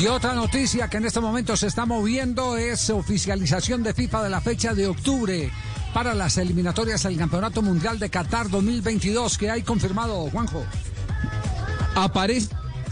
Y otra noticia que en este momento se está moviendo es oficialización de FIFA de la fecha de octubre para las eliminatorias al Campeonato Mundial de Qatar 2022 que hay confirmado, Juanjo. Aparece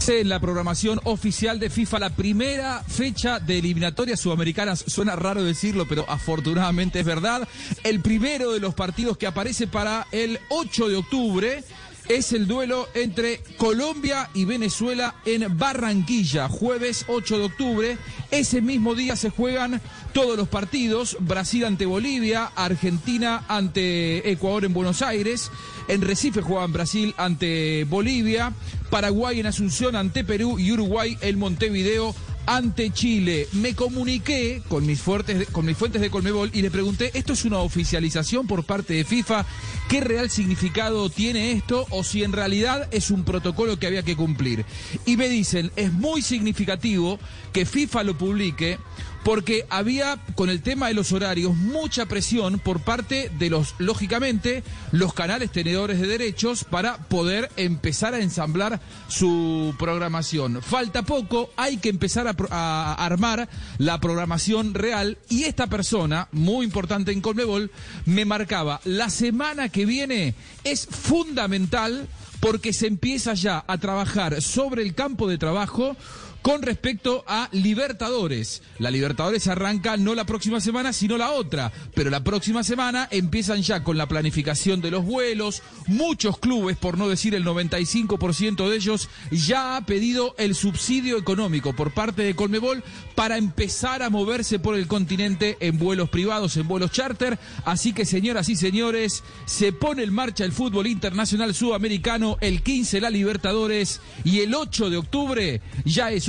en la programación oficial de FIFA la primera fecha de eliminatorias sudamericanas. Suena raro decirlo, pero afortunadamente es verdad. El primero de los partidos que aparece para el 8 de octubre es el duelo entre Colombia y Venezuela en Barranquilla, jueves 8 de octubre. Ese mismo día se juegan todos los partidos, Brasil ante Bolivia, Argentina ante Ecuador en Buenos Aires, en Recife juegan Brasil ante Bolivia, Paraguay en Asunción ante Perú y Uruguay en Montevideo ante Chile. Me comuniqué con mis, fuertes, con mis fuentes de Colmebol y le pregunté, ¿esto es una oficialización por parte de FIFA? ¿Qué real significado tiene esto? O si en realidad es un protocolo que había que cumplir. Y me dicen, es muy significativo que FIFA lo publique porque había con el tema de los horarios mucha presión por parte de los, lógicamente, los canales tenedores de derechos para poder empezar a ensamblar su programación. Falta poco, hay que empezar a, a armar la programación real. Y esta persona, muy importante en Colmebol, me marcaba, la semana que viene es fundamental porque se empieza ya a trabajar sobre el campo de trabajo con respecto a Libertadores. La Libertadores arranca no la próxima semana, sino la otra. Pero la próxima semana empiezan ya con la planificación de los vuelos. Muchos clubes, por no decir el 95% de ellos, ya ha pedido el subsidio económico por parte de Colmebol para empezar a moverse por el continente en vuelos privados, en vuelos charter. Así que, señoras y señores, se pone en marcha el fútbol internacional sudamericano, el 15 la Libertadores y el 8 de octubre ya es